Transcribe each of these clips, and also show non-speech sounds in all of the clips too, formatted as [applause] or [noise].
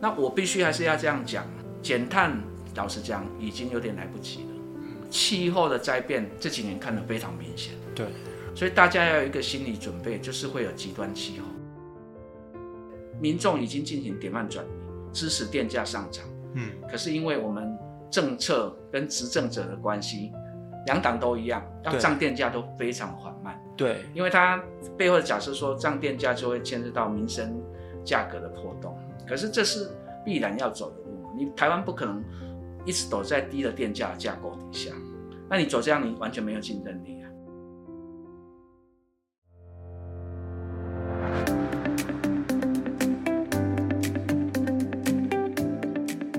那我必须还是要这样讲，减碳，老实讲已经有点来不及了。气候的灾变这几年看得非常明显，对，所以大家要有一个心理准备，就是会有极端气候。民众已经进行点慢转移，支持电价上涨。嗯，可是因为我们政策跟执政者的关系，两党都一样，要涨电价都非常缓慢。对，因为它背后的假设说涨电价就会牵涉到民生价格的波动，可是这是必然要走的路。你台湾不可能一直躲在低的电价架构底下，那你走这样，你完全没有竞争力啊。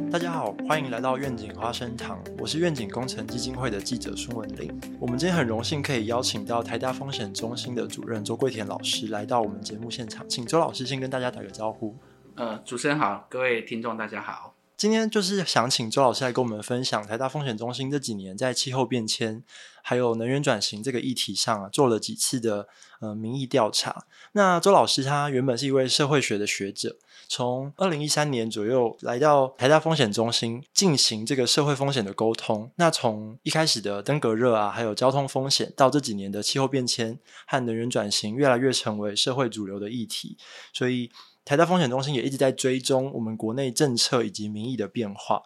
大家好，欢迎来到愿景花生堂，我是愿景工程基金会的记者孙文玲。我们今天很荣幸可以邀请到台大风险中心的主任周桂田老师来到我们节目现场，请周老师先跟大家打个招呼。呃，主持人好，各位听众大家好。今天就是想请周老师来跟我们分享台大风险中心这几年在气候变迁还有能源转型这个议题上啊，做了几次的呃民意调查。那周老师他原本是一位社会学的学者，从二零一三年左右来到台大风险中心进行这个社会风险的沟通。那从一开始的登革热啊，还有交通风险，到这几年的气候变迁和能源转型，越来越成为社会主流的议题。所以台大风险中心也一直在追踪我们国内政策以及民意的变化。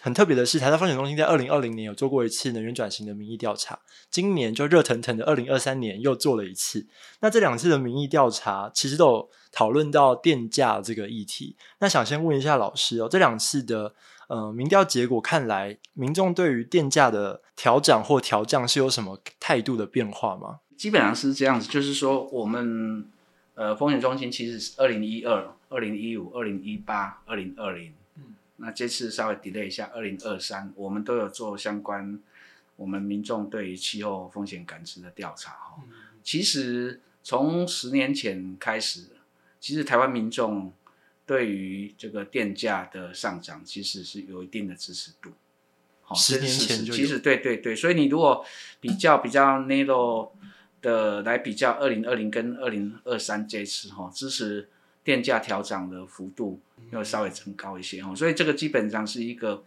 很特别的是，台大风险中心在二零二零年有做过一次能源转型的民意调查，今年就热腾腾的二零二三年又做了一次。那这两次的民意调查其实都有讨论到电价这个议题。那想先问一下老师哦，这两次的呃民调结果看来，民众对于电价的调涨或调降是有什么态度的变化吗？基本上是这样子，就是说我们呃风险中心其实是二零一二、二零一五、二零一八、二零二零，那这次稍微 delay 一下，二零二三我们都有做相关我们民众对于气候风险感知的调查哈。其实从十年前开始，其实台湾民众对于这个电价的上涨其实是有一定的支持度。好十年前就其实对对对，所以你如果比较比较 narrow 的来比较二零二零跟二零二三这次哈，支持电价调整的幅度要稍微增高一些哈，所以这个基本上是一个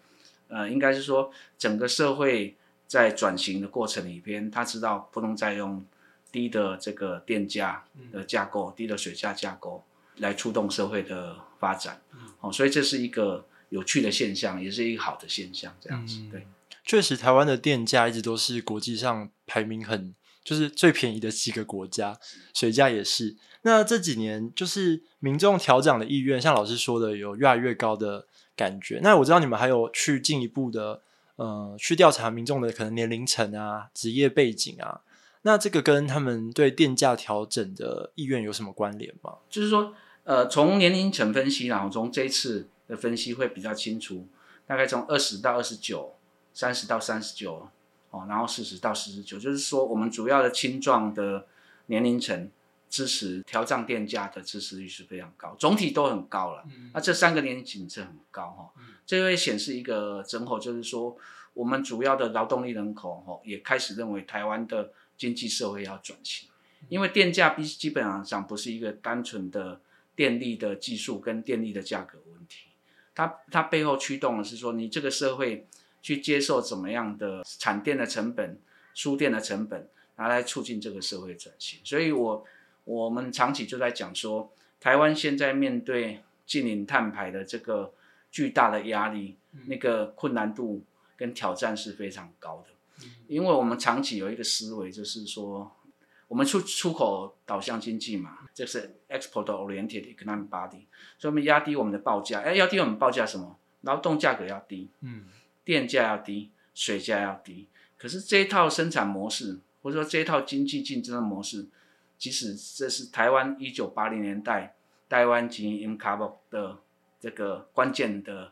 呃，应该是说整个社会在转型的过程里边，他知道不能再用低的这个电价的架构、低的水价架构来触动社会的发展，哦，所以这是一个有趣的现象，也是一个好的现象，这样子嗯。对。确实，台湾的电价一直都是国际上排名很就是最便宜的几个国家，水价也是。那这几年就是民众调涨的意愿，像老师说的，有越来越高的感觉。那我知道你们还有去进一步的呃去调查民众的可能年龄层啊、职业背景啊，那这个跟他们对电价调整的意愿有什么关联吗？就是说，呃，从年龄层分析，然后从这一次的分析会比较清楚，大概从二十到二十九，三十到三十九，哦，然后四十到四十九，就是说我们主要的青壮的年龄层支持调涨电价的支持率是非常高，总体都很高了。那这三个年龄层是很高哈，这会显示一个征候，就是说我们主要的劳动力人口哈也开始认为台湾的经济社会要转型。因为电价基基本上上不是一个单纯的电力的技术跟电力的价格问题，它它背后驱动的是说你这个社会去接受怎么样的产电的成本、输电的成本，拿来促进这个社会转型。所以我我们长期就在讲说，台湾现在面对近零碳排的这个巨大的压力，那个困难度跟挑战是非常高的，因为我们长期有一个思维就是说。我们出出口导向经济嘛，这是 export oriented economic body，所以我们压低我们的报价，哎，压低我们报价什么？劳动价格要低，嗯，电价要低，水价要低。可是这一套生产模式，或者说这一套经济竞争的模式，即使这是台湾一九八零年代台湾经营 income 的这个关键的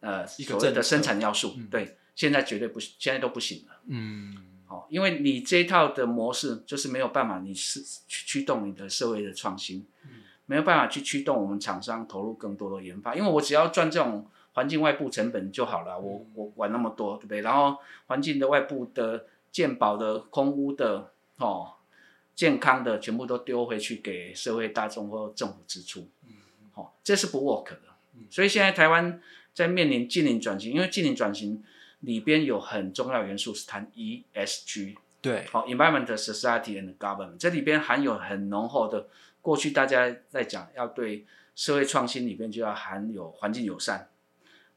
呃所谓的生产要素，嗯对，现在绝对不，现在都不行了。嗯，哦，因为你这一套的模式就是没有办法，你是去驱动你的社会的创新，没有办法去驱动我们厂商投入更多的研发，因为我只要赚这种环境外部成本就好了，我我管那么多，对不对？然后环境的外部的健保的、空污的、哦健康的，全部都丢回去给社会大众或政府支出，哦，这是不 work 的，所以现在台湾在面临近零转型，因为近零转型里边有很重要元素是谈 ESG，对，好，Environment、Society and Government，这里边含有很浓厚的，过去大家在讲要对社会创新里边就要含有环境友善，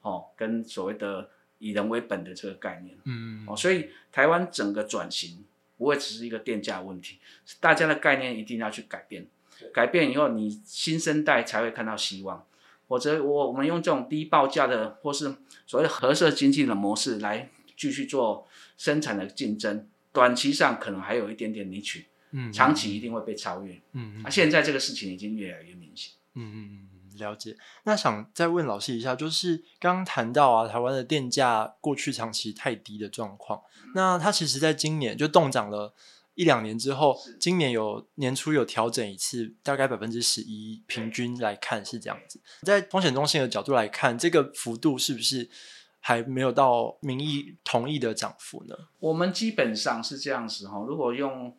哦，跟所谓的以人为本的这个概念，嗯哦，所以台湾整个转型不会只是一个电价问题，是大家的概念一定要去改变，改变以后你新生代才会看到希望，否则我我们用这种低报价的或是所谓的合社经济的模式来继续做生产的竞争，短期上可能还有一点点离取，嗯长期一定会被超越。嗯嗯啊，现在这个事情已经越来越明显。嗯嗯嗯，了解。那想再问老师一下，就是刚刚谈到啊，台湾的电价过去长期太低的状况，那它其实在今年就动涨了一两年之后，今年有年初有调整一次，大概百分之十一，平均来看是这样子。在风险中心的角度来看，这个幅度是不是还没有到民意同意的涨幅呢？我们基本上是这样子哈，如果用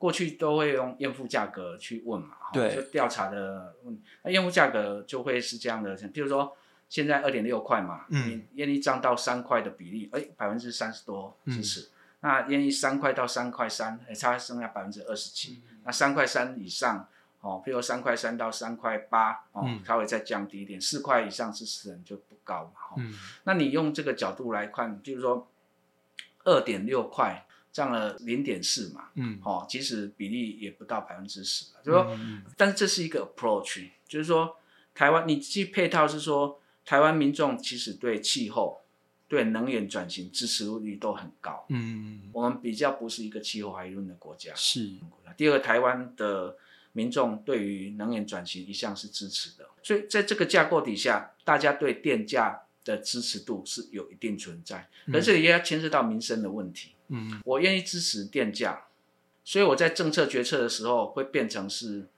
过去都会用验付价格去问嘛，哈对。就调查的问，那验付价格就会是这样的，比如说现在二点六块嘛，嗯。你验一涨到三块的比例，哎，百分之三十多嗯。支持，那愿意三块到三块三，哎，差剩下百分之二十七，嗯。那三块三以上。哦，譬如三块三到三块八，哦，嗯。稍微再降低一点，四块以上支持人就不高嘛，哦，嗯。那你用这个角度来看，就是说二点六块涨了零点四嘛，嗯，哦，其实比例也不到百分之十，就是说，嗯但是这是一个 approach，就是说台湾你既配套是说台湾民众其实对气候、对能源转型支持率都很高，嗯，我们比较不是一个气候怀疑论的国家。是，第二个，台湾的民众对于能源转型一向是支持的，所以在这个架构底下，大家对电价的支持度是有一定存在，可是这里也要牵涉到民生的问题。嗯我愿意支持电价，所以我在政策决策的时候会变成是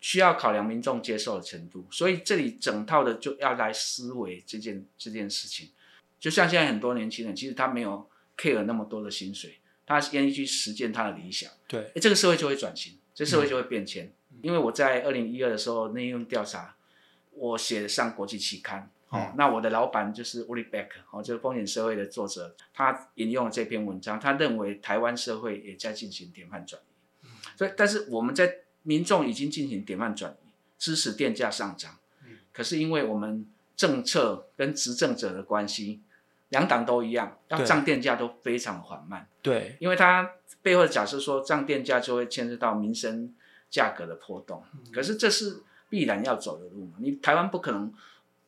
需要考量民众接受的程度，所以这里整套的就要来思维这件这件事情。就像现在很多年轻人，其实他没有 care 那么多的薪水，他愿意去实践他的理想。对，诶这个社会就会转型，这社会就会变迁。因为我在二零一二的时候内用调查，我写上国际期刊。那我的老板就是 Uli Beck，哦，就是风险社会的作者，他引用了这篇文章，他认为台湾社会也在进行典范转移。所以，但是我们在民众已经进行典范转移，支持电价上涨。可是因为我们政策跟执政者的关系，两党都一样，要对涨电价都非常缓慢。对，因为他背后的假设说涨电价就会牵涉到民生价格的波动，可是这是必然要走的路嘛，你台湾不可能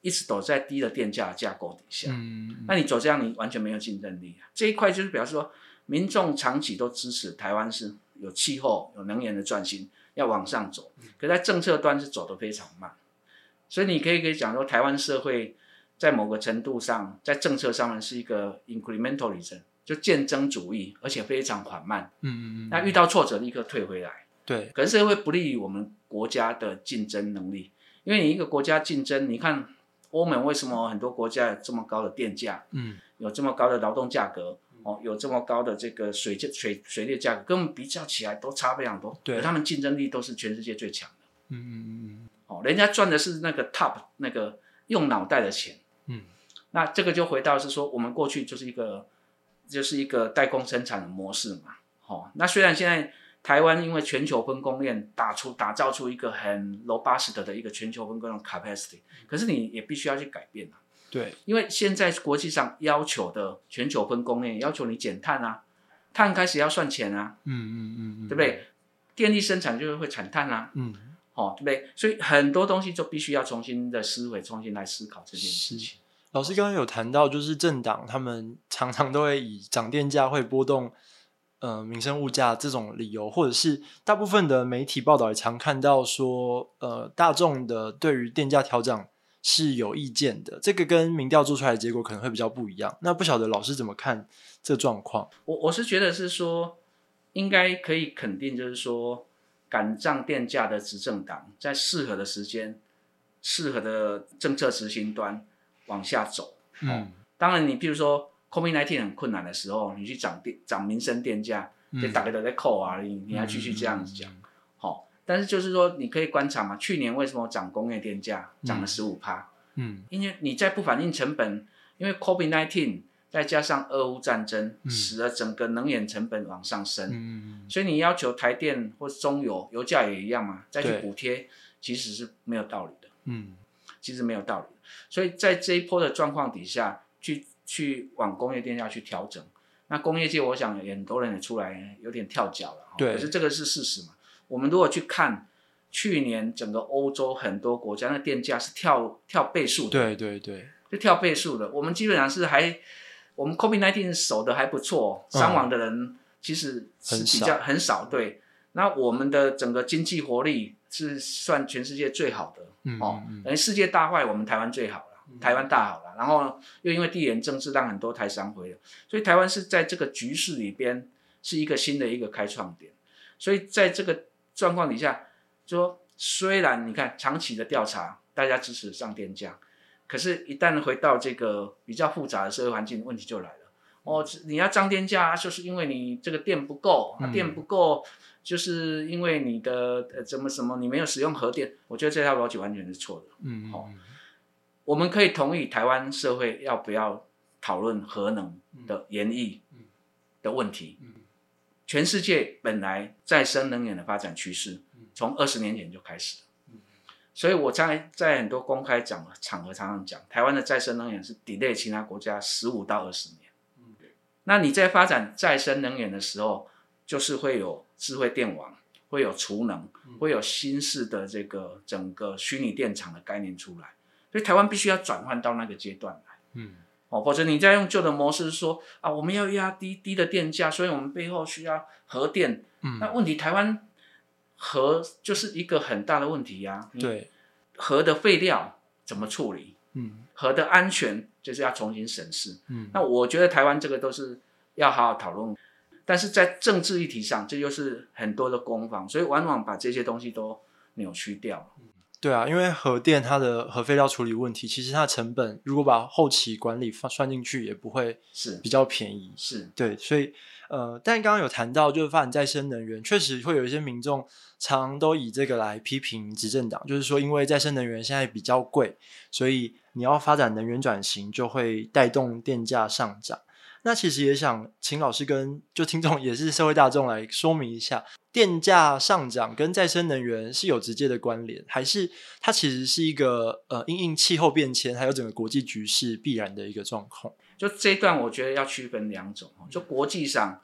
一直躲在低的电价架构底下，嗯那你走这样你完全没有竞争力啊。这一块就是表示说，民众长期都支持台湾是有气候、有能源的转型要往上走，可在政策端是走得非常慢，所以你可以可以讲说，台湾社会在某个程度上，在政策上面是一个 incrementalism，就渐增主义，而且非常缓慢。嗯嗯嗯，那遇到挫折立刻退回来，对，可是这会不利于我们国家的竞争能力，因为你一个国家竞争，你看欧盟为什么很多国家有这么高的电价，嗯。有这么高的劳动价格，哦，有这么高的这个水价水水利价格，跟我们比较起来都差非常多，对。他们竞争力都是全世界最强的，嗯嗯嗯哦，人家赚的是那个 top 那个用脑袋的钱，嗯。那这个就回到是说，我们过去就是一个就是一个代工生产的模式嘛，哦，那虽然现在台湾因为全球分工链打出打造出一个很 robust 的一个全球分工链 capacity，可是你也必须要去改变啊，对，因为现在国际上要求的全球分工链要求你减碳啊，碳开始要算钱啊，嗯嗯嗯嗯，对不？对？电力生产就是会产碳啊，嗯，哦，对不对？所以很多东西就必须要重新的思维，重新来思考这件事情。老师刚刚有谈到，就是政党他们常常都会以涨电价会波动。呃，民生物价这种理由，或者是大部分的媒体报道也常看到说，呃，大众的对于电价调整是有意见的，这个跟民调做出来的结果可能会比较不一样。那不晓得老师怎么看这状况？我我是觉得是说，应该可以肯定，就是说，敢涨电价的执政党在适合的时间、适合的政策执行端往下走。嗯，当然，你譬如说 COVID-19 很困难的时候，你去涨电、涨民生电价，嗯。就大家都在扣啊，你你还继续这样子讲，好、但是就是说，你可以观察嘛，去年为什么涨工业电价涨了十五趴？嗯。因为你在不反映成本，因为 COVID-19 再加上俄乌战争，嗯。使得整个能源成本往上升，嗯所以你要求台电或中油油价也一样嘛，再去对补贴，其实是没有道理的，嗯。其实没有道理。所以在这一波的状况底下，去去往工业电价去调整，那工业界我想也很多人也出来有点跳脚了，对可是这个是事实嘛。我们如果去看去年整个欧洲很多国家那电价是跳跳倍数的，对对对，就跳倍数的。我们基本上是还，我们 COVID-19 守的还不错，嗯伤亡的人其实是比较很少。对，那我们的整个经济活力是算全世界最好的、嗯哦嗯，等于世界大坏，我们台湾最好了，台湾大好了。然后又因为地缘政治让很多台商回了，所以台湾是在这个局势里边是一个新的一个开创点。所以在这个状况底下，就说虽然你看长期的调查，大家支持上电价，可是，一旦回到这个比较复杂的社会环境，问题就来了。哦，你要涨电价，就是因为你这个电不够，电不够，就是因为你的呃怎么什么，你没有使用核电。我觉得这套逻辑完全是错的。嗯好我们可以同意台湾社会要不要讨论核能的研议的问题。全世界本来再生能源的发展趋势，从二十年前就开始。所以我在在很多公开讲场合常常讲，台湾的再生能源是 delay 其他国家十五到二十年。那你在发展再生能源的时候，就是会有智慧电网，会有储能，会有新式的这个整个虚拟电厂的概念出来。所以台湾必须要转换到那个阶段来。嗯哦，否则你再用旧的模式说啊，我们要压低低的电价，所以我们背后需要核电。嗯，那问题台湾核就是一个很大的问题呀、你对，核的废料怎么处理？嗯核的安全就是要重新审视。嗯那我觉得台湾这个都是要好好讨论，但是在政治议题上，这就是很多的攻防，所以往往把这些东西都扭曲掉。对啊，因为核电它的核废料处理问题，其实它的成本如果把后期管理放算进去，也不会是比较便宜。是，对，所以呃，但刚刚有谈到，就是发展再生能源，确实会有一些民众常都以这个来批评执政党，就是说，因为再生能源现在比较贵，所以你要发展能源转型，就会带动电价上涨。那其实也想请老师跟就听众也是社会大众来说明一下，电价上涨跟再生能源是有直接的关联，还是它其实是一个呃因应气候变迁还有整个国际局势必然的一个状况？就这一段，我觉得要区分两种哦，就国际上，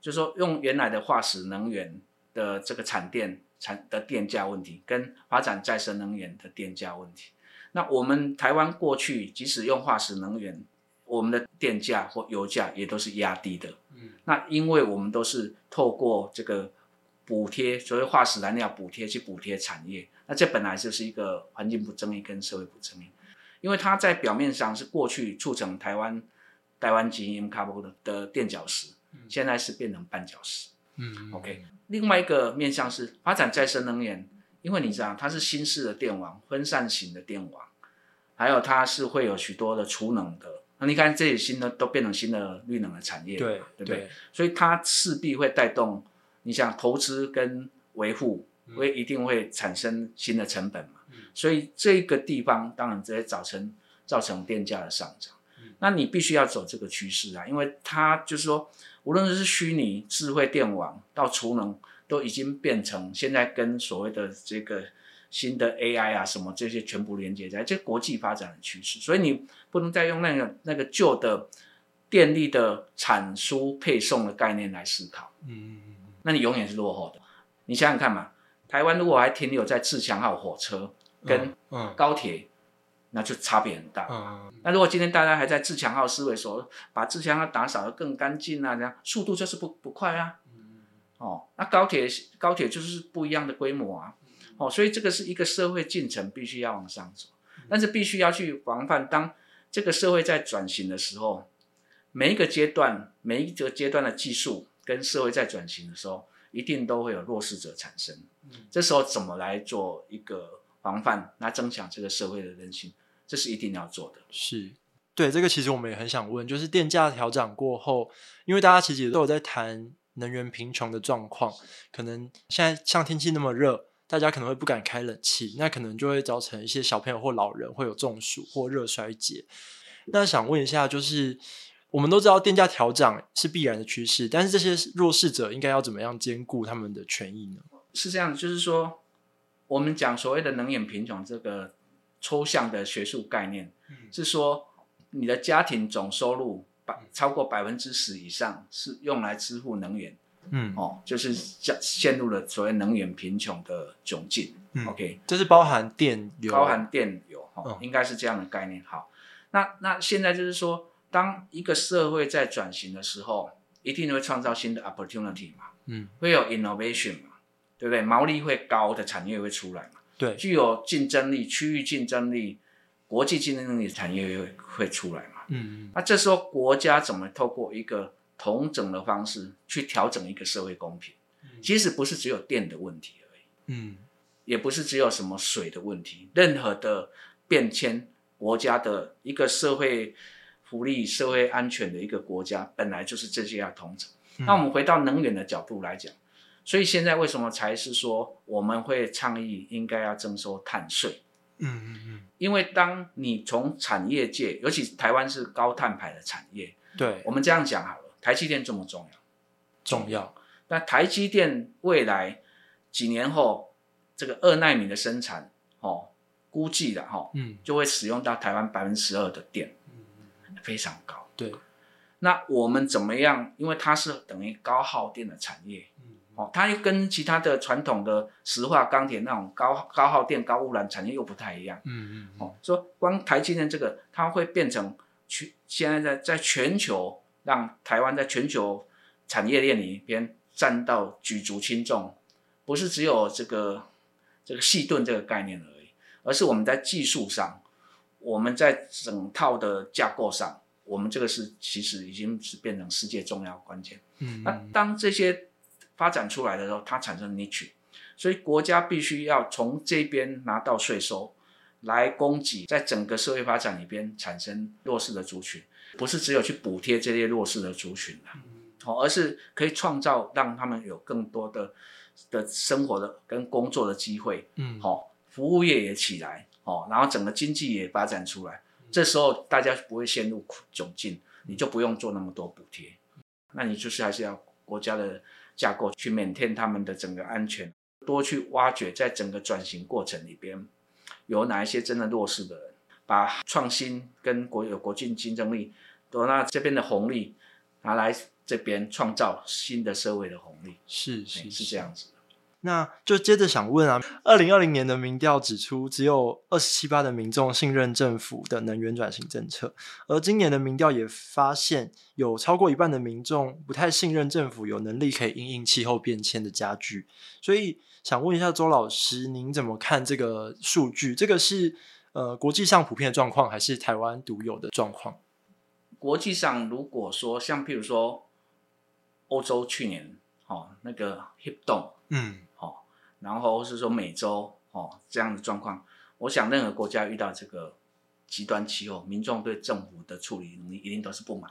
就说用原来的化石能源的这个产电产的电价问题，跟发展再生能源的电价问题。那我们台湾过去即使用化石能源，我们的电价或油价也都是压低的。嗯，那因为我们都是透过这个补贴，所谓化石燃料补贴去补贴产业，那这本来就是一个环境不正义跟社会不正义，因为它在表面上是过去促成台湾台湾基因 carbon 的的垫脚石，现在是变成绊脚石。嗯 OK，另外一个面向是发展再生能源，因为你知道它是新式的电网，分散型的电网，还有它是会有许多的储能的。那你看这些新的都变成新的绿能的产业，对对不对？所以它势必会带动，你想投资跟维护，会一定会产生新的成本嘛。所以这个地方当然直接造成造成电价的上涨。那你必须要走这个趋势啊，因为它就是说，无论是虚拟智慧电网到储能，都已经变成现在跟所谓的这个新的 AI 啊什么这些全部连接在，这国际发展的趋势。所以你不能再用那个那个旧的电力的产输配送的概念来思考，嗯那你永远是落后的。你想想看嘛，台湾如果还停留在自强号火车跟嗯高铁，那就差别很大。嗯那如果今天大家还在自强号思维说，把自强号打扫得更干净啊，这样速度就是不不快啊。哦，那高铁高铁就是不一样的规模啊。哦，所以这个是一个社会进程必须要往上走，但是必须要去防范，当这个社会在转型的时候，每一个阶段每一个阶段的技术跟社会在转型的时候，一定都会有弱势者产生。这时候怎么来做一个防范，来增强这个社会的韧性，这是一定要做的。是对这个，其实我们也很想问，就是电价调整过后，因为大家其实也都有在谈能源贫穷的状况，可能现在像天气那么热，大家可能会不敢开冷气，那可能就会造成一些小朋友或老人会有中暑或热衰竭。那想问一下，就是我们都知道电价调涨是必然的趋势，但是这些弱势者应该要怎么样兼顾他们的权益呢？是这样，就是说，我们讲所谓的能源贫穷这个抽象的学术概念，是说你的家庭总收入百超过百分之十以上是用来支付能源，嗯，哦，就是陷陷入了所谓能源贫穷的窘境。嗯 OK，这是包含电油，包含电油，哦嗯，应该是这样的概念。好，那那现在就是说，当一个社会在转型的时候，一定会创造新的 opportunity 嘛，嗯，会有 innovation 嘛，对不对？毛利会高的产业会出来嘛，对，具有竞争力、区域竞争力、国际竞争力的产业会会出来嘛。嗯嗯那这时候国家怎么透过一个同整的方式去调整一个社会公平？其实不是只有电的问题而已。嗯也不是只有什么水的问题，任何的变迁，国家的一个社会福利、社会安全的一个国家，本来就是这些要同整。嗯那我们回到能源的角度来讲，所以现在为什么才是说我们会倡议应该要征收碳税？嗯嗯嗯，因为当你从产业界，尤其台湾是高碳排的产业，对，我们这样讲好了，台积电这么重要，重要，那台积电未来几年后，这个二纳米的生产，哦，估计的哈、哦，嗯。就会使用到台湾百分之十二的电，非常高。对，那我们怎么样？因为它是等于高耗电的产业，嗯。哦，它又跟其他的传统的石化、钢铁那种高高耗电、高污染产业又不太一样。嗯嗯哦，说光台积电这个，它会变成全现在在在全球让台湾在全球产业链里边占到举足轻重，不是只有这个这个细盾这个概念而已，而是我们在技术上，我们在整套的架构上，我们这个是其实已经是变成世界重要关键。嗯。那当这些发展出来的时候，它产生 niche，所以国家必须要从这边拿到税收，来供给在整个社会发展里边产生弱势的族群，不是只有去补贴这些弱势的族群啊，哦，而是可以创造让他们有更多的的生活的跟工作的机会，嗯。好、服务业也起来，哦，然后整个经济也发展出来，这时候大家不会陷入窘境，你就不用做那么多补贴，那你就是还是要国家的架构去 maintain 他们的整个安全，多去挖掘在整个转型过程里边有哪一些真的弱势的人，把创新跟国有国际竞争力，多那这边的红利拿来这边创造新的社会的红利，哎是是是这样子。那就接着想问啊，二零二零年的民调指出，只有二十七八的民众信任政府的能源转型政策，而今年的民调也发现，有超过一半的民众不太信任政府有能力可以因应气候变迁的加剧。所以想问一下周老师，您怎么看这个数据？这个是呃国际上普遍的状况，还是台湾独有的状况？国际上，如果说像譬如说欧洲去年哦那个 hip 动嗯哦，然后是说美洲哦这样的状况，我想任何国家遇到这个极端气候，民众对政府的处理能力一定都是不满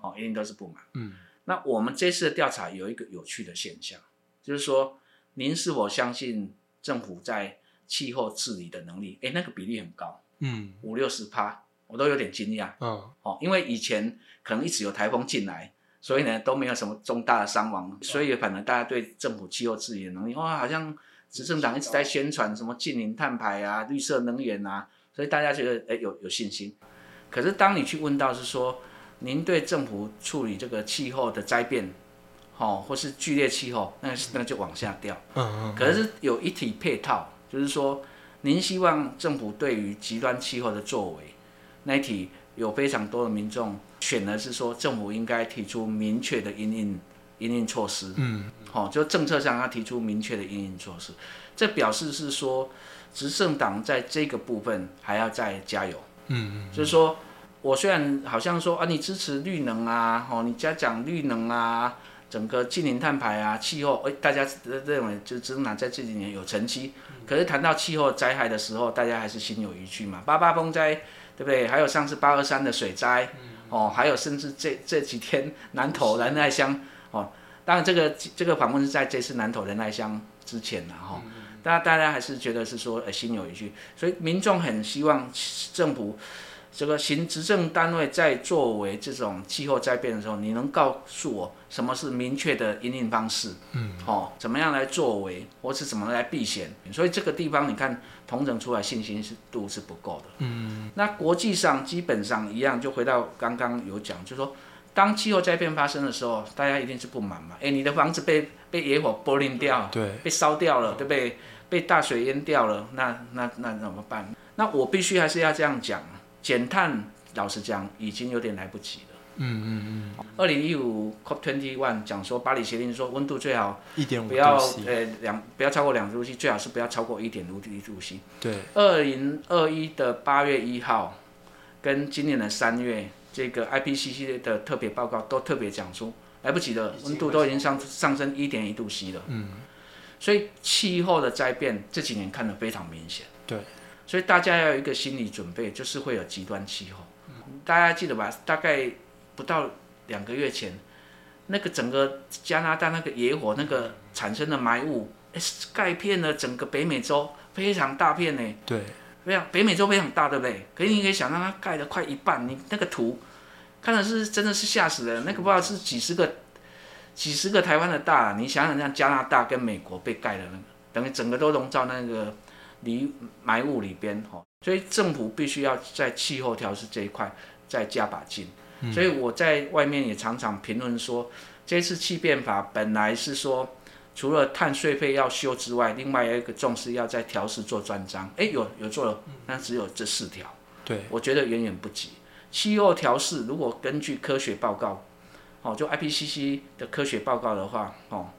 哦，一定都是不满。嗯那我们这次的调查有一个有趣的现象，就是说您是否相信政府在气候治理的能力？诶，那个比例很高，嗯五六十趴，我都有点惊讶。嗯哦，因为以前可能一直有台风进来，所以呢都没有什么重大的伤亡，所以反而大家对政府气候治理的能力，哇，好像执政党一直在宣传什么近零碳排啊、绿色能源啊，所以大家觉得哎有有信心。可是当你去问到是说，您对政府处理这个气候的灾变，哦，或是剧烈气候，那那就往下掉。嗯可是有一体配套，就是说，您希望政府对于极端气候的作为，那一题有非常多的民众选的是说，政府应该提出明确的因应因应措施，嗯。哦，就政策上要提出明确的因应措施，这表示是说，执政党在这个部分还要再加油，嗯嗯就是说。我虽然好像说啊，你支持绿能啊，哦，你加讲绿能啊，整个近零碳排啊，气候，哎，大家认为就执政党在这几年有成绩，可是谈到气候灾害的时候，大家还是心有余悸嘛。八八风灾，对不对？还有上次八二三的水灾，哦，还有甚至这这几天南投仁爱乡，哦，当然这个这个访问是在这次南投仁爱乡之前了哈、哦，大家大家还是觉得是说呃心有余悸，所以民众很希望政府这个行执政单位在作为这种气候灾变的时候，你能告诉我什么是明确的营运方式？嗯，哦，怎么样来作为，或是怎么来避险？所以这个地方你看，同整出来信心是度是不够的。嗯，那国际上基本上一样，就回到刚刚有讲，就是说。当气候灾变发生的时候，大家一定是不满嘛？哎，你的房子被被野火剥林掉，对，被烧掉了，对不对？被大水淹掉了，那那那怎么办？那我必须还是要这样讲，减碳，老实讲，已经有点来不及了。嗯嗯嗯。二零一五 COP twenty one 讲说，巴黎协定说温度最好一点五不要呃两不要超过两度 C，最好是不要超过一点五度 C。对。二零二一的八月一号，跟今年的三月。这个 IPCC 的特别报告都特别讲出，来不及了，温度都已经上上升一点一度 C 了。嗯，所以气候的灾变这几年看得非常明显。对，所以大家要有一个心理准备，就是会有极端气候。大家记得吧？大概不到两个月前，那个整个加拿大那个野火那个产生的霾雾，盖遍了整个北美洲，非常大片呢。对。非常北美洲非常大，对不对？可是你可以想象它盖了快一半，你那个图看的是真的是吓死人。那个不知道是几十个、几十个台湾的大，你想想像加拿大跟美国被盖的那个，等于整个都笼罩那个离霾雾里边哦。所以政府必须要在气候调试这一块再加把劲。所以我在外面也常常评论说，这次气变法本来是说。除了碳税费要修之外，另外有一个重视要在调试做专章。哎，有有做了，但只有这四条。对，我觉得远远不及。气候调试如果根据科学报告，哦，就 IPCC 的科学报告的话，哦，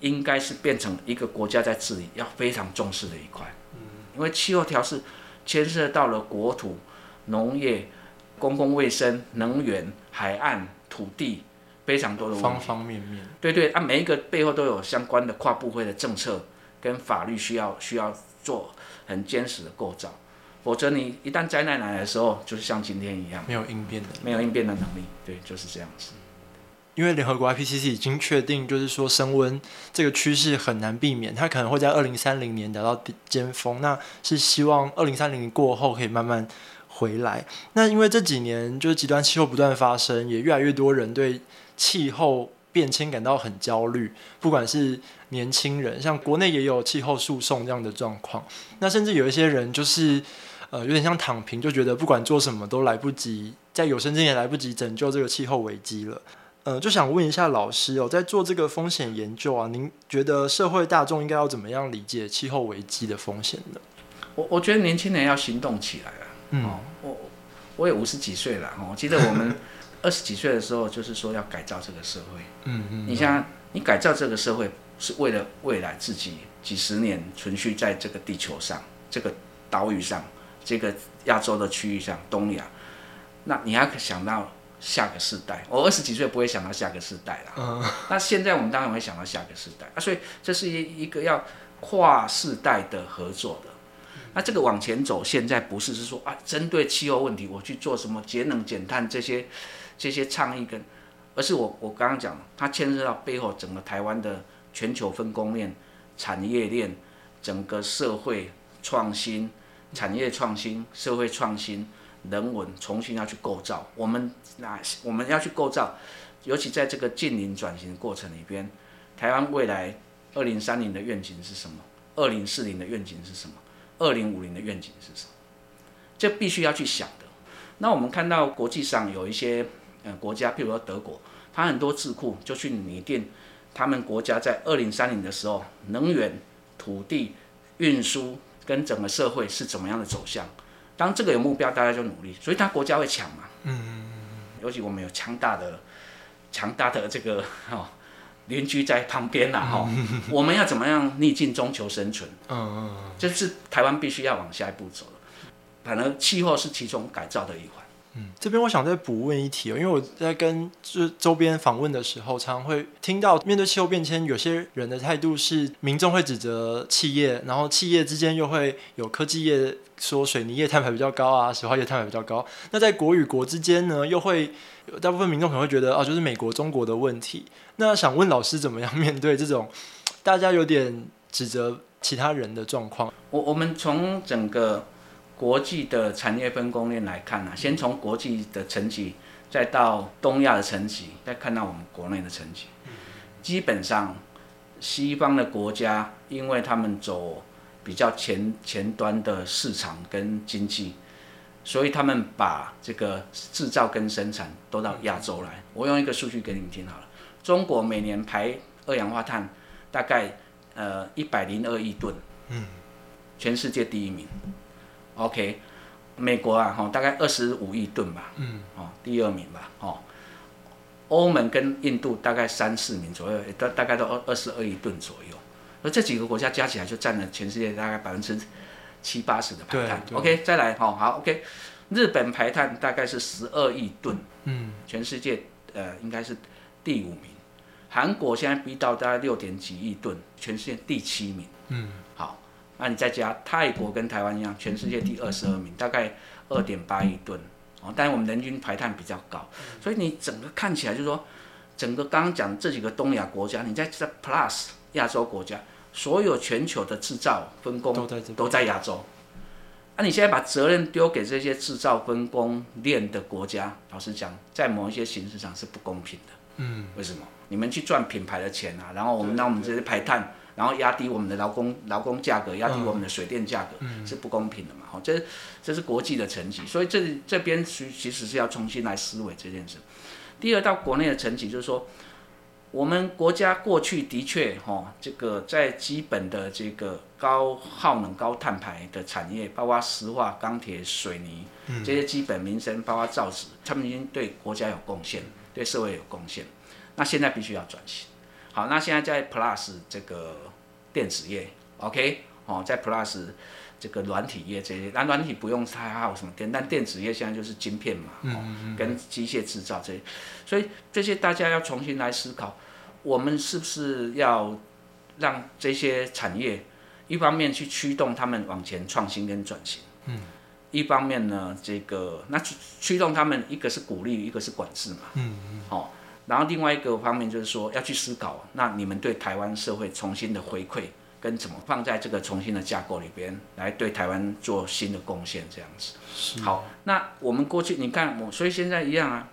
应该是变成一个国家在治理要非常重视的一块。嗯，因为气候调试牵涉到了国土、农业、公共卫生、能源、海岸、土地。非常多的方方面面，对对，啊，每一个背后都有相关的跨部会的政策跟法律需要需要做很坚实的构造，否则你一旦灾难来的时候，就是像今天一样，没有应变的，没有应变的能力，对，就是这样子。因为联合国 IPCC 已经确定，就是说升温这个趋势很难避免，它可能会在二零三零年达到尖峰，那是希望二零三零年过后可以慢慢回来。那因为这几年就是极端气候不断发生，也越来越多人对。气候变迁感到很焦虑，不管是年轻人，像国内也有气候诉讼这样的状况。那甚至有一些人就是，呃，有点像躺平，就觉得不管做什么都来不及，在有生之年来不及拯救这个气候危机了。呃，就想问一下老师哦，在做这个风险研究啊，您觉得社会大众应该要怎么样理解气候危机的风险呢？我我觉得年轻人要行动起来了。嗯，我我也五十几岁了，我记得我们。[laughs] 二十几岁的时候，就是说要改造这个社会。嗯嗯。你像你改造这个社会，是为了未来自己几十年存续在这个地球上、这个岛屿上、这个亚洲的区域上、东亚。那你要想到下个世代。我二十几岁不会想到下个世代啦。嗯。[laughs] 那现在我们当然会想到下个世代啊，所以这是一一个要跨世代的合作的。那这个往前走，现在不是是说啊，针对气候问题，我去做什么节能减碳这些。这些倡议跟，而是我我刚刚讲，它牵涉到背后整个台湾的全球分工链、产业链、整个社会创新、产业创新、社会创新、人文重新要去构造。我们那我们要去构造，尤其在这个近邻转型过程里边，台湾未来二零三零的愿景是什么？二零四零的愿景是什么？二零五零的愿景是什么？这必须要去想的。那我们看到国际上有一些。呃，国家，譬如说德国，它很多智库就去拟定他们国家在二零三零的时候，能源、土地、运输跟整个社会是怎么样的走向。当这个有目标，大家就努力，所以它国家会抢嘛。嗯嗯嗯尤其我们有强大的、强大的这个哈邻居在旁边呐哈，[laughs] 我们要怎么样逆境中求生存？嗯嗯嗯。这是台湾必须要往下一步走的。反而气候是其中改造的一环。嗯，这边我想再补问一题哦，因为我在跟就周边访问的时候，常常会听到面对气候变迁，有些人的态度是民众会指责企业，然后企业之间又会有科技业说水泥业碳排比较高啊，石化业碳排比较高。那在国与国之间呢，又会大部分民众可能会觉得啊，就是美国、中国的问题。那想问老师，怎么样面对这种大家有点指责其他人的状况？我我们从整个国际的产业分工链来看呢、先从国际的层级，再到东亚的层级，再看到我们国内的层级。基本上，西方的国家，因为他们走比较前前端的市场跟经济，所以他们把这个制造跟生产都到亚洲来。我用一个数据给你们听好了，中国每年排二氧化碳大概呃一百零二亿吨，嗯，全世界第一名。OK，美国啊哈大概二十五亿吨吧，嗯，哦第二名吧，哦。欧盟跟印度大概三四名左右，也大大概都二二十二亿吨左右，而这几个国家加起来就占了全世界大概百分之七八十的排碳。OK，再来哈，好 OK，日本排碳大概是十二亿吨，嗯，全世界呃应该是第五名。韩国现在逼到大概六点几亿吨，全世界第七名。嗯，好，那你再加泰国跟台湾一样，全世界第二十二名，大概二点八亿吨。哦，但是我们人均排碳比较高，所以你整个看起来就是说，整个刚刚讲这几个东亚国家，你在这 Plus 亚洲国家，所有全球的制造分工都在都在亚洲。那、你现在把责任丢给这些制造分工链的国家，老实讲，在某一些形式上是不公平的。嗯，为什么？你们去赚品牌的钱啊，然后我们让我们这些排碳，然后压低我们的劳工劳工价格，压低我们的水电价格，是不公平的嘛？好，这这是国际的层级，所以这这边其其实是要重新来思维这件事。第二，到国内的层级，就是说，我们国家过去的确哈，这个在基本的这个高耗能、高碳排的产业，包括石化、钢铁、水泥这些基本民生，包括造纸，他们已经对国家有贡献，对社会有贡献。那现在必须要转型。好，那现在在 Plus 这个电子业，OK，哦，在 Plus 这个软体业这些，那软体不用太耗什么电，但电子业现在就是晶片嘛，哦，跟机械制造这些，所以这些大家要重新来思考，我们是不是要让这些产业一方面去驱动他们往前创新跟转型，嗯，一方面呢，这个那驱驱动他们，一个是鼓励，一个是管制嘛，嗯嗯，好、然后另外一个方面就是说要去思考，那你们对台湾社会重新的回馈，跟怎么放在这个重新的架构里边，来对台湾做新的贡献，这样子。好，那我们过去你看我，所以现在一样啊，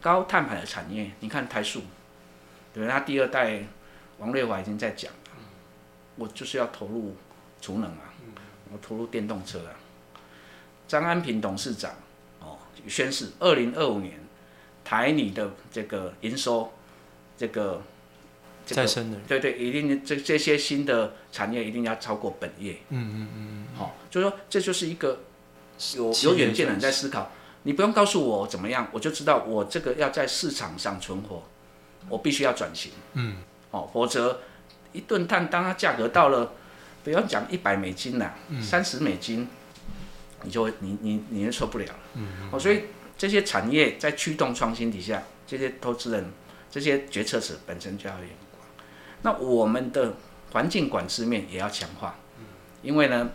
高碳排的产业，你看台塑，对吧？他第二代王瑞华已经在讲了，我就是要投入储能啊，我投入电动车啊。张安平董事长哦宣誓，二零二五年台泥的这个营收，这个这个再生能源，对对，一定这这些新的产业一定要超过本业。嗯嗯嗯好、就是说这就是一个有有远见的人在思考。你不用告诉我怎么样，我就知道我这个要在市场上存活，我必须要转型。嗯，哦，否则一顿碳当它价格到了，不要讲一百美金啦，嗯三十、美金，你就会你你你就受不了了。嗯哦，所以这些产业在驱动创新底下，这些投资人、这些决策者本身就要有。那我们的环境管制面也要强化，因为呢，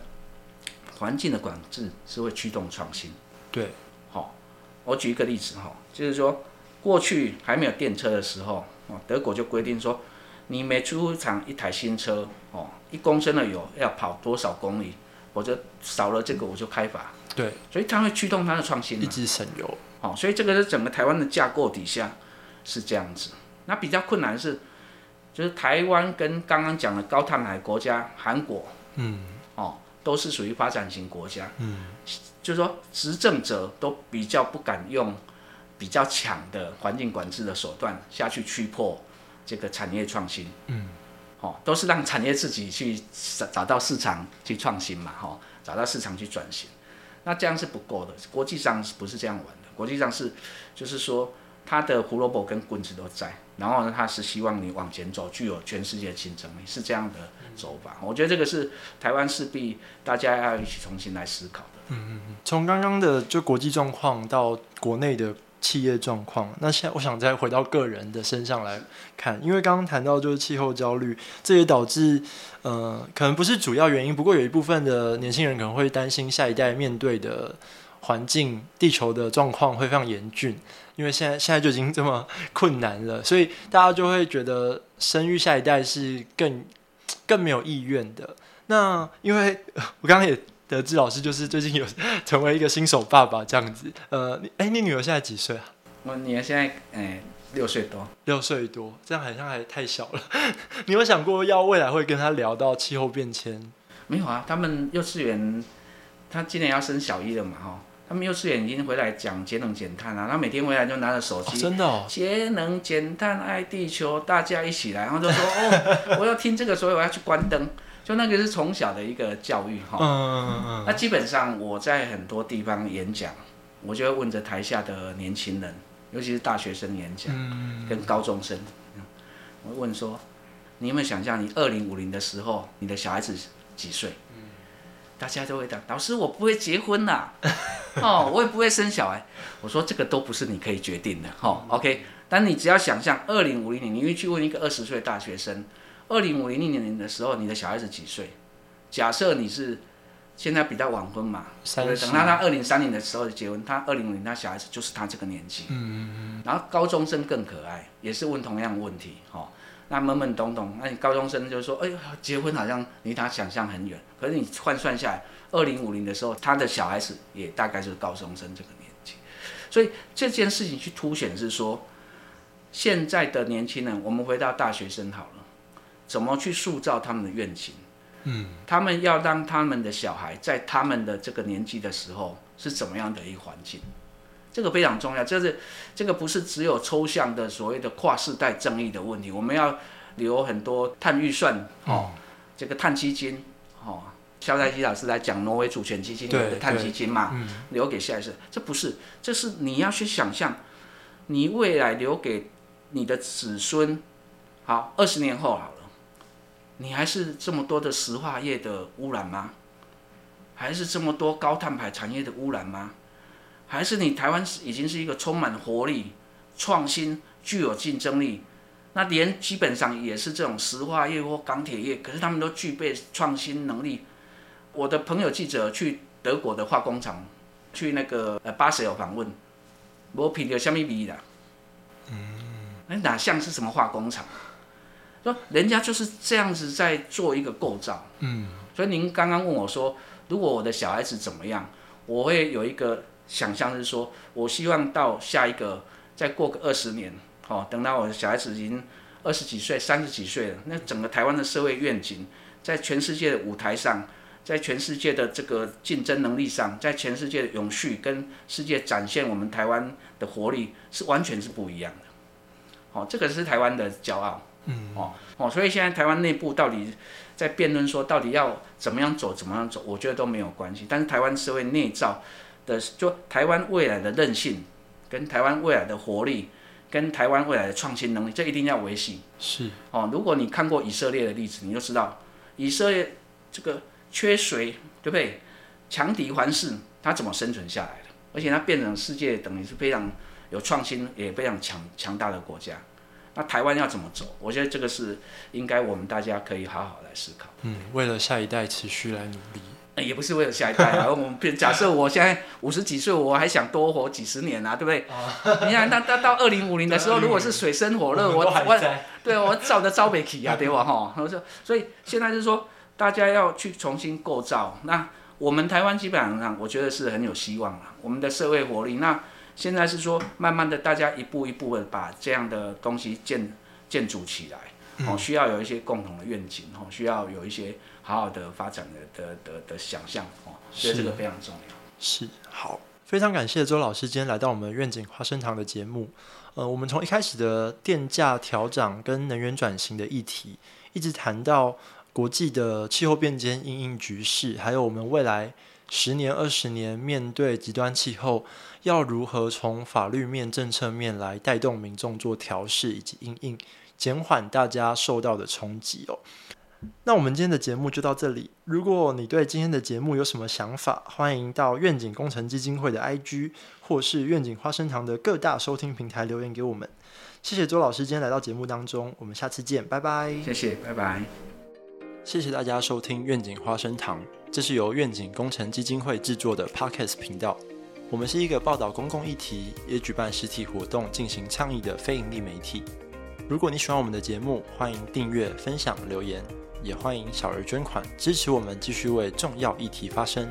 环境的管制是会驱动创新。对，好、我举一个例子哈、就是说过去还没有电车的时候，哦，德国就规定说，你每出厂一台新车，哦，一公升的油要跑多少公里，我就少了这个我就开罚。对，所以它会驱动它的创新。一直省油，好、所以这个是整个台湾的架构底下是这样子。那比较困难是，就是台湾跟刚刚讲的高碳排国家韩国，嗯，哦，都是属于发展型国家，嗯，就是说执政者都比较不敢用比较强的环境管制的手段下去驱破这个产业创新，嗯，哦，都是让产业自己去找找到市场去创新嘛，哈、哦，找到市场去转型。那这样是不够的，国际上是不是这样玩的？国际上是，就是说，它的胡萝卜跟棍子都在，然后呢，它是希望你往前走，具有全世界竞争力，是这样的走法。我觉得这个是台湾势必大家要一起重新来思考的。嗯嗯嗯从刚刚的就国际状况到国内的企业状况，那现在我想再回到个人的身上来看，因为刚刚谈到就是气候焦虑，这也导致呃可能不是主要原因，不过有一部分的年轻人可能会担心下一代面对的环境、地球的状况会非常严峻，因为现在现在就已经这么困难了，所以大家就会觉得生育下一代是更更没有意愿的。那因为 [laughs] 我刚刚也得知老师就是最近有成为一个新手爸爸这样子。呃，哎，你女儿现在几岁啊？我女儿现在哎六岁多，六岁多，这样好像还太小了。[laughs] 你有想过要未来会跟她聊到气候变迁？没有啊，他们幼稚园，他今年要升小一了嘛，哈。他们幼稚园已经回来讲节能减碳啊，他每天回来就拿着手机，真的，节能减碳爱地球，大家一起来，然后就说哦，[laughs] 我要听这个，所以我要去关灯，就那个是从小的一个教育哈。嗯嗯嗯。那基本上我在很多地方演讲，我就会问着台下的年轻人，尤其是大学生演讲，跟高中生，我会问说，你有没有想象你二零五零的时候，你的小孩子几岁？大家都会讲，老师我不会结婚呐，[laughs] 哦，我也不会生小孩。我说这个都不是你可以决定的，哈，OK。但你只要想象二零五零年，你会去问一个二十岁大学生，二零五零年的时候，你的小孩子几岁？假设你是现在比较晚婚嘛，对，等到他二零三零的时候结婚，他二零五零他小孩子就是他这个年纪。嗯嗯嗯。然后高中生更可爱，也是问同样的问题，哈。那懵懵懂懂，那你高中生就说，哎呦，结婚好像离他想象很远。可是你换算下来，二零五零的时候，他的小孩子也大概就是高中生这个年纪。所以这件事情去凸显是说，现在的年轻人，我们回到大学生好了，怎么去塑造他们的愿景？嗯，他们要让他们的小孩在他们的这个年纪的时候是怎么样的一个环境？这个非常重要，就是这个不是只有抽象的所谓的跨世代正义的问题，我们要留很多碳预算哦，这个碳基金哦，肖代基老师来讲挪威主权基金的碳基金嘛，留给下一次，这不是，这是你要去想象，你未来留给你的子孙，好，二十年后好了，你还是这么多的石化业的污染吗？还是这么多高碳排产业的污染吗？还是你台湾已经是一个充满活力、创新、具有竞争力，那连基本上也是这种石化业或钢铁业，可是他们都具备创新能力。我的朋友记者去德国的化工厂，去那个呃巴塞尔访问，我品着虾米比的，嗯，那哪像是什么化工厂？说人家就是这样子在做一个构造，嗯，所以您刚刚问我说，如果我的小孩子怎么样，我会有一个。想象是说，我希望到下一个，再过个二十年，哦，等到我的小孩子已经二十几岁、三十几岁了，那整个台湾的社会愿景，在全世界的舞台上，在全世界的这个竞争能力上，在全世界的永续跟世界展现我们台湾的活力，是完全是不一样的。哦，这个是台湾的骄傲。嗯。哦哦，所以现在台湾内部到底在辩论说，到底要怎么样走，怎么样走，我觉得都没有关系。但是台湾社会内造。的就台湾未来的韧性，跟台湾未来的活力，跟台湾未来的创新能力，这一定要维系。是哦，如果你看过以色列的例子，你就知道以色列这个缺水，对不对？强敌环视，它怎么生存下来的？而且它变成世界等于是非常有创新，也非常强强大的国家。那台湾要怎么走？我觉得这个是应该我们大家可以好好来思考。嗯，为了下一代持续来努力。也不是为了下一代啊，[laughs] 我们假设我现在五十几岁，我还想多活几十年啊，对不对？你看，那到到二零五零的时候，[laughs] 如果是水深火热，我我对我照着招北起啊，对吧？哈，我说，所以现在是说，大家要去重新构造。那我们台湾基本上，我觉得是很有希望了。我们的社会活力，那现在是说，慢慢的，大家一步一步的把这样的东西建建筑起来。哦，需要有一些共同的愿景，哦，需要有一些。好好的发展的的的的想象哦，所以这个非常重要。是好，非常感谢周老师今天来到我们愿景花生堂的节目。呃，我们从一开始的电价调涨跟能源转型的议题，一直谈到国际的气候变迁、应应局势，还有我们未来十年、二十年面对极端气候，要如何从法律面、政策面来带动民众做调试以及应应，减缓大家受到的冲击哦。那我们今天的节目就到这里。如果你对今天的节目有什么想法，欢迎到愿景工程基金会的 IG 或是愿景花生堂的各大收听平台留言给我们。谢谢周老师今天来到节目当中，我们下次见，拜拜。谢谢，拜拜。谢谢大家收听愿景花生堂，这是由愿景工程基金会制作的 Podcast 频道。我们是一个报道公共议题，也举办实体活动进行倡议的非盈利媒体。如果你喜欢我们的节目，欢迎订阅、分享、留言。也欢迎小额捐款支持我们继续为重要议题发声。